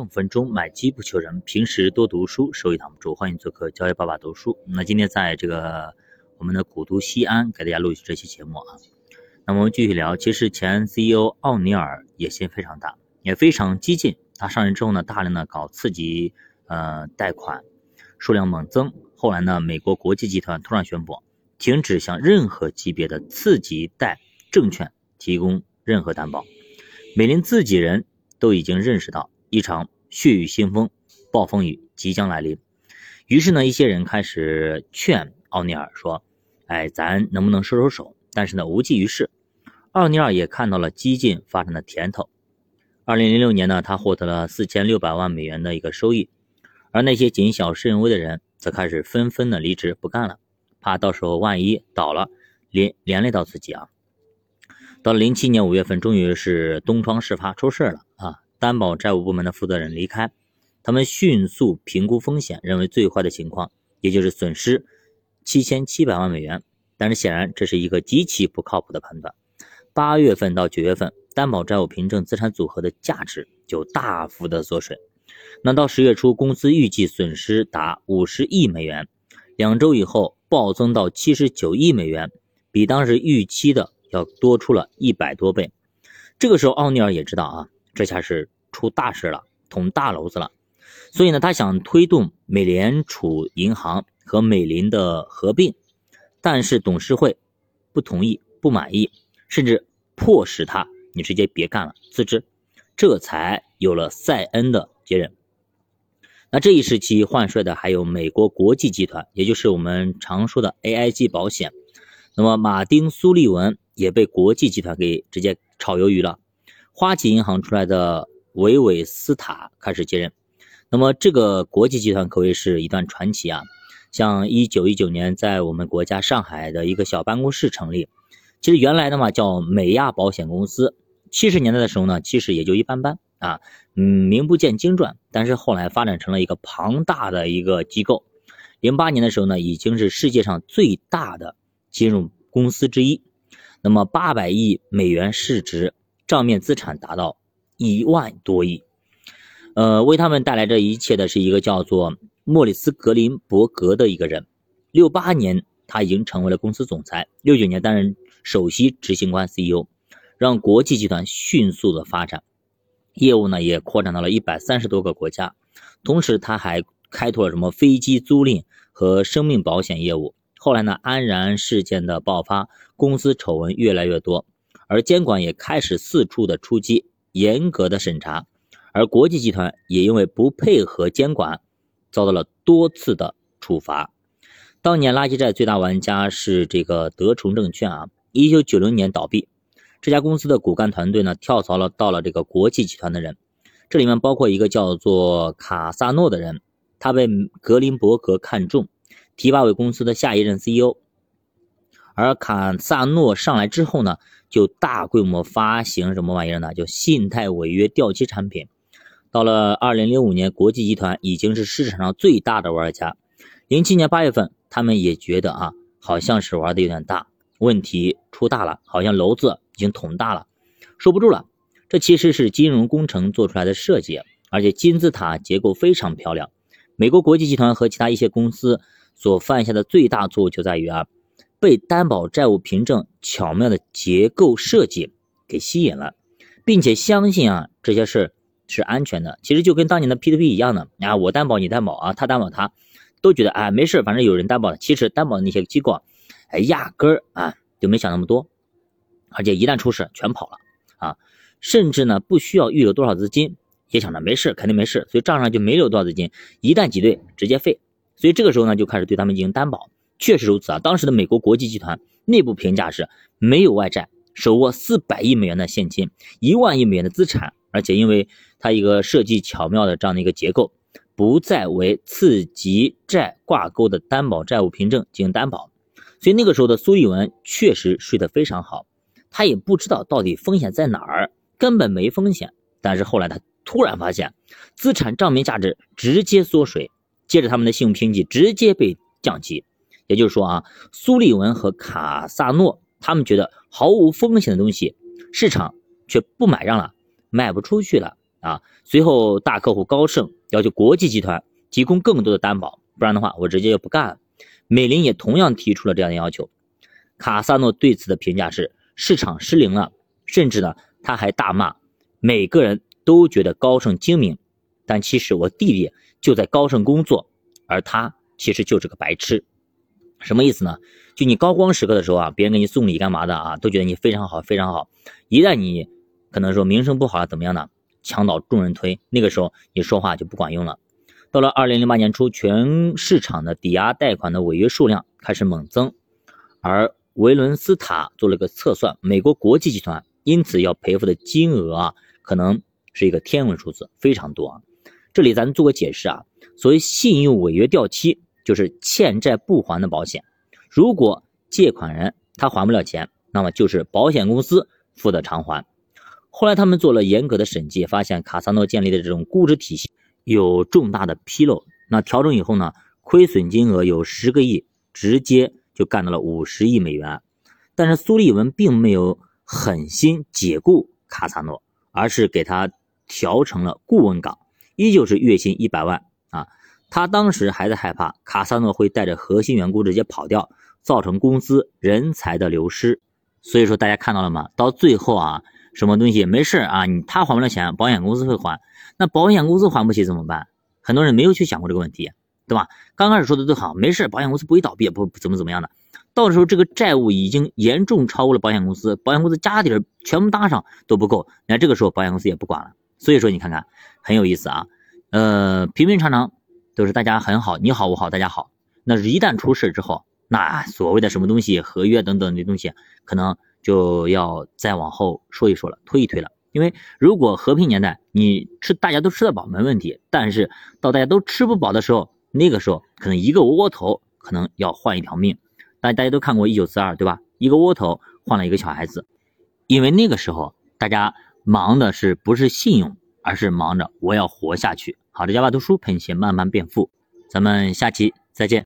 五分钟买机不求人，平时多读书，收益挡不住。欢迎做客交易爸爸读书。那今天在这个我们的古都西安给大家录制这期节目啊。那我们继续聊，其实前 CEO 奥尼尔野心非常大，也非常激进。他上任之后呢，大量的搞刺激呃贷款，数量猛增。后来呢，美国国际集团突然宣布停止向任何级别的次级贷证券提供任何担保。美林自己人都已经认识到。一场血雨腥风、暴风雨即将来临，于是呢，一些人开始劝奥尼尔说：“哎，咱能不能收收手？”但是呢，无济于事。奥尼尔也看到了激进发展的甜头。二零零六年呢，他获得了四千六百万美元的一个收益，而那些谨小慎微的人则开始纷纷的离职不干了，怕到时候万一倒了，连连累到自己啊。到了零七年五月份，终于是东窗事发，出事了！担保债务部门的负责人离开，他们迅速评估风险，认为最坏的情况也就是损失七千七百万美元。但是显然这是一个极其不靠谱的判断。八月份到九月份，担保债务凭证资产组合的价值就大幅的缩水。那到十月初，公司预计损失达五十亿美元，两周以后暴增到七十九亿美元，比当时预期的要多出了一百多倍。这个时候，奥尼尔也知道啊。这下是出大事了，捅大娄子了。所以呢，他想推动美联储银行和美林的合并，但是董事会不同意、不满意，甚至迫使他你直接别干了，辞职。这才有了塞恩的接任。那这一时期换帅的还有美国国际集团，也就是我们常说的 AIG 保险。那么马丁·苏利文也被国际集团给直接炒鱿鱼了。花旗银行出来的维韦斯塔开始接任，那么这个国际集团可谓是一段传奇啊！像一九一九年在我们国家上海的一个小办公室成立，其实原来的嘛叫美亚保险公司。七十年代的时候呢，其实也就一般般啊，嗯，名不见经传。但是后来发展成了一个庞大的一个机构。零八年的时候呢，已经是世界上最大的金融公司之一，那么八百亿美元市值。账面资产达到一万多亿，呃，为他们带来这一切的是一个叫做莫里斯·格林伯格的一个人。六八年，他已经成为了公司总裁；六九年担任首席执行官 CEO，让国际集团迅速的发展，业务呢也扩展到了一百三十多个国家。同时，他还开拓了什么飞机租赁和生命保险业务。后来呢，安然事件的爆发，公司丑闻越来越多。而监管也开始四处的出击，严格的审查，而国际集团也因为不配合监管，遭到了多次的处罚。当年垃圾债最大玩家是这个德崇证券啊，一九九零年倒闭，这家公司的骨干团队呢跳槽了到了这个国际集团的人，这里面包括一个叫做卡萨诺的人，他被格林伯格看中，提拔为公司的下一任 CEO。而卡萨诺上来之后呢，就大规模发行什么玩意儿呢？就信贷违约掉期产品。到了二零零五年，国际集团已经是市场上最大的玩家。零七年八月份，他们也觉得啊，好像是玩的有点大，问题出大了，好像篓子已经捅大了，收不住了。这其实是金融工程做出来的设计，而且金字塔结构非常漂亮。美国国际集团和其他一些公司所犯下的最大错误就在于啊。被担保债务凭证巧妙的结构设计给吸引了，并且相信啊这些事是安全的。其实就跟当年的 P2P 一样的啊，我担保你担保啊，他担保他，都觉得哎没事，反正有人担保。其实担保的那些机构，哎压根儿啊就没想那么多，而且一旦出事全跑了啊，甚至呢不需要预留多少资金，也想着没事肯定没事，所以账上就没留多少资金，一旦挤兑直接废。所以这个时候呢就开始对他们进行担保。确实如此啊！当时的美国国际集团内部评价是没有外债，手握四百亿美元的现金，一万亿美元的资产，而且因为它一个设计巧妙的这样的一个结构，不再为次级债挂钩的担保债务凭证进行担保，所以那个时候的苏利文确实睡得非常好，他也不知道到底风险在哪儿，根本没风险。但是后来他突然发现，资产账面价值直接缩水，接着他们的信用评级直接被降级。也就是说啊，苏利文和卡萨诺他们觉得毫无风险的东西，市场却不买账了，卖不出去了，啊。随后大客户高盛要求国际集团提供更多的担保，不然的话我直接就不干了。美林也同样提出了这样的要求。卡萨诺对此的评价是市场失灵了，甚至呢他还大骂每个人都觉得高盛精明，但其实我弟弟就在高盛工作，而他其实就是个白痴。什么意思呢？就你高光时刻的时候啊，别人给你送礼干嘛的啊，都觉得你非常好，非常好。一旦你可能说名声不好了，怎么样呢？墙倒众人推，那个时候你说话就不管用了。到了二零零八年初，全市场的抵押贷款的违约数量开始猛增，而维伦斯塔做了个测算，美国国际集团因此要赔付的金额啊，可能是一个天文数字，非常多啊。这里咱做个解释啊，所谓信用违约掉期。就是欠债不还的保险，如果借款人他还不了钱，那么就是保险公司负责偿还。后来他们做了严格的审计，发现卡萨诺建立的这种估值体系有重大的纰漏。那调整以后呢，亏损金额有十个亿，直接就干到了五十亿美元。但是苏利文并没有狠心解雇卡萨诺，而是给他调成了顾问岗，依旧是月薪一百万啊。他当时还在害怕卡萨诺会带着核心员工直接跑掉，造成公司人才的流失。所以说大家看到了吗？到最后啊，什么东西没事啊？你他还不了钱，保险公司会还。那保险公司还不起怎么办？很多人没有去想过这个问题，对吧？刚开始说的都好，没事，保险公司不会倒闭，不怎么怎么样的。到时候这个债务已经严重超过了保险公司，保险公司家底儿全部搭上都不够，那这个时候保险公司也不管了。所以说你看看很有意思啊，呃，平平常常。都是大家很好，你好我好大家好。那一旦出事之后，那所谓的什么东西合约等等的东西，可能就要再往后说一说了，推一推了。因为如果和平年代你吃大家都吃得饱没问题，但是到大家都吃不饱的时候，那个时候可能一个窝窝头可能要换一条命。大大家都看过一九四二对吧？一个窝头换了一个小孩子，因为那个时候大家忙的是不是信用，而是忙着我要活下去。好的，加巴读书，陪你慢慢变富。咱们下期再见。